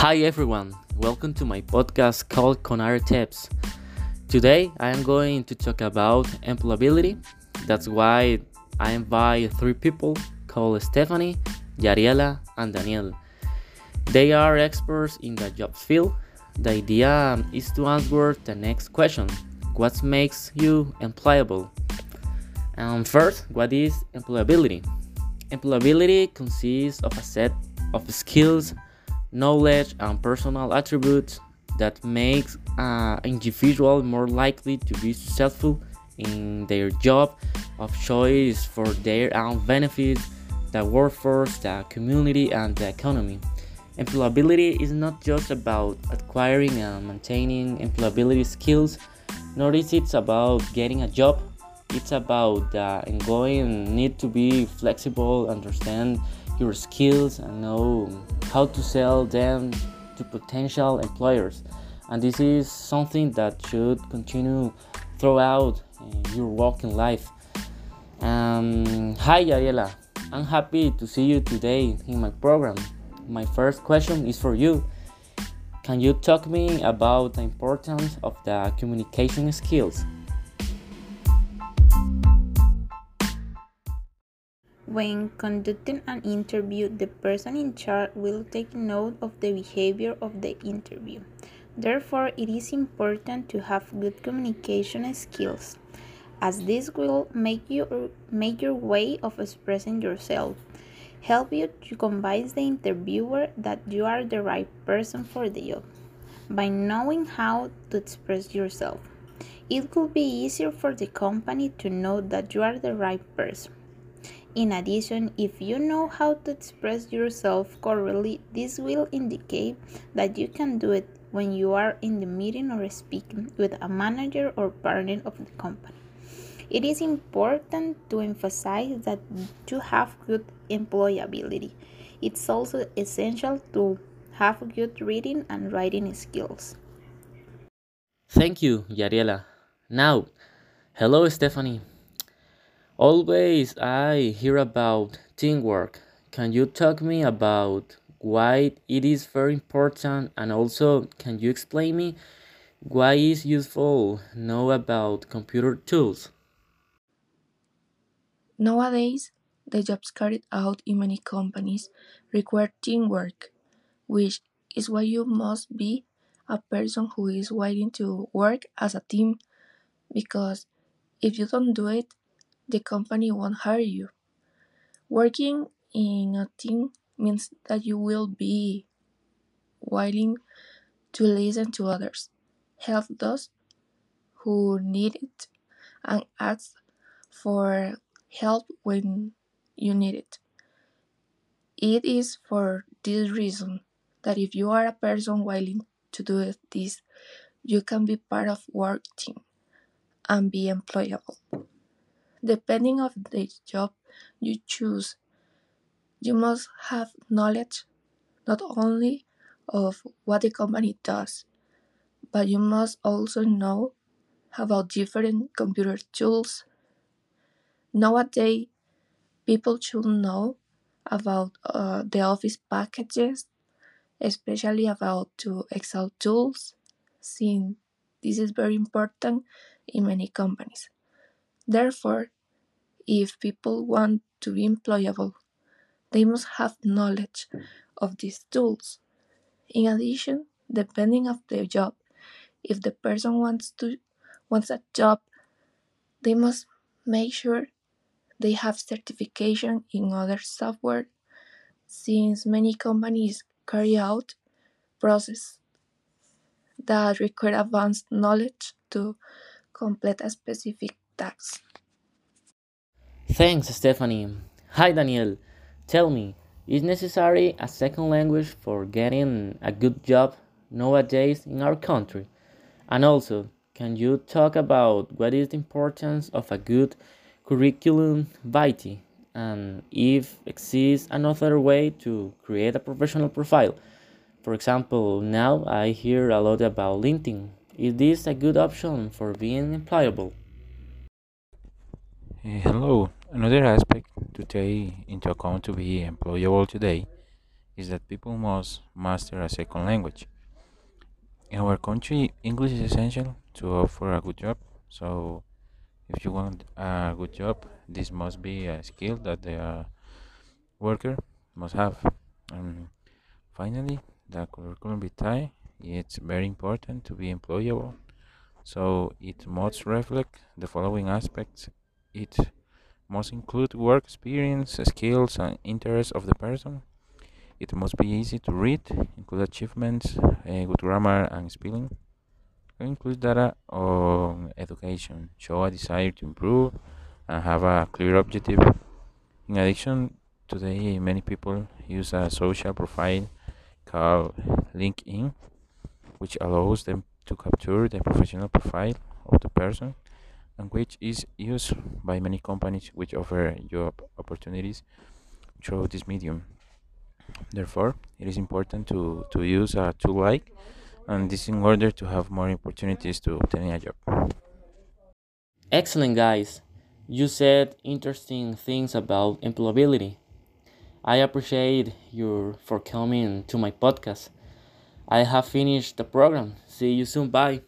Hi everyone, welcome to my podcast called Conare Tips. Today I am going to talk about employability. That's why I invite three people called Stephanie, Yariela, and Daniel. They are experts in the job field. The idea is to answer the next question What makes you employable? And first, what is employability? Employability consists of a set of skills knowledge and personal attributes that makes an individual more likely to be successful in their job of choice for their own benefits, the workforce, the community, and the economy. Employability is not just about acquiring and maintaining employability skills, nor is it about getting a job. It's about the ongoing need to be flexible, understand your skills and know how to sell them to potential employers. And this is something that should continue throughout uh, your working life. Um, hi, Yariela. I'm happy to see you today in my program. My first question is for you. Can you talk me about the importance of the communication skills? When conducting an interview, the person in charge will take note of the behavior of the interview. Therefore, it is important to have good communication skills, as this will make you make your way of expressing yourself, help you to convince the interviewer that you are the right person for the job. By knowing how to express yourself, it will be easier for the company to know that you are the right person. In addition, if you know how to express yourself correctly, this will indicate that you can do it when you are in the meeting or speaking with a manager or partner of the company. It is important to emphasize that you have good employability. It's also essential to have good reading and writing skills. Thank you, Yariela. Now, hello, Stephanie. Always I hear about teamwork. Can you talk me about why it is very important and also can you explain me why is useful know about computer tools? Nowadays, the jobs carried out in many companies require teamwork, which is why you must be a person who is willing to work as a team because if you don't do it, the company won't hire you. Working in a team means that you will be willing to listen to others, help those who need it, and ask for help when you need it. It is for this reason that if you are a person willing to do this, you can be part of work team and be employable. Depending on the job you choose, you must have knowledge not only of what the company does, but you must also know about different computer tools. Nowadays, people should know about uh, the office packages, especially about the Excel tools, since this is very important in many companies. Therefore, if people want to be employable, they must have knowledge of these tools. In addition, depending of the job, if the person wants to wants a job, they must make sure they have certification in other software since many companies carry out process that require advanced knowledge to complete a specific task. Thanks, Stephanie. Hi, Daniel. Tell me, is necessary a second language for getting a good job nowadays in our country? And also, can you talk about what is the importance of a good curriculum vitae and if exists another way to create a professional profile? For example, now I hear a lot about LinkedIn. Is this a good option for being employable? Uh, hello. Another aspect to take into account to be employable today is that people must master a second language. In our country, English is essential to offer a good job. So, if you want a good job, this must be a skill that the uh, worker must have. And finally, the curriculum vitae it's very important to be employable. So it must reflect the following aspects. It must include work experience, skills, and interests of the person. It must be easy to read, include achievements, uh, good grammar and spelling. Include data on education, show a desire to improve, and have a clear objective. In addition, today many people use a social profile called LinkedIn, which allows them to capture the professional profile of the person which is used by many companies which offer job opportunities through this medium. Therefore, it is important to, to use a tool like and this in order to have more opportunities to obtain a job. Excellent, guys. You said interesting things about employability. I appreciate you for coming to my podcast. I have finished the program. See you soon. Bye.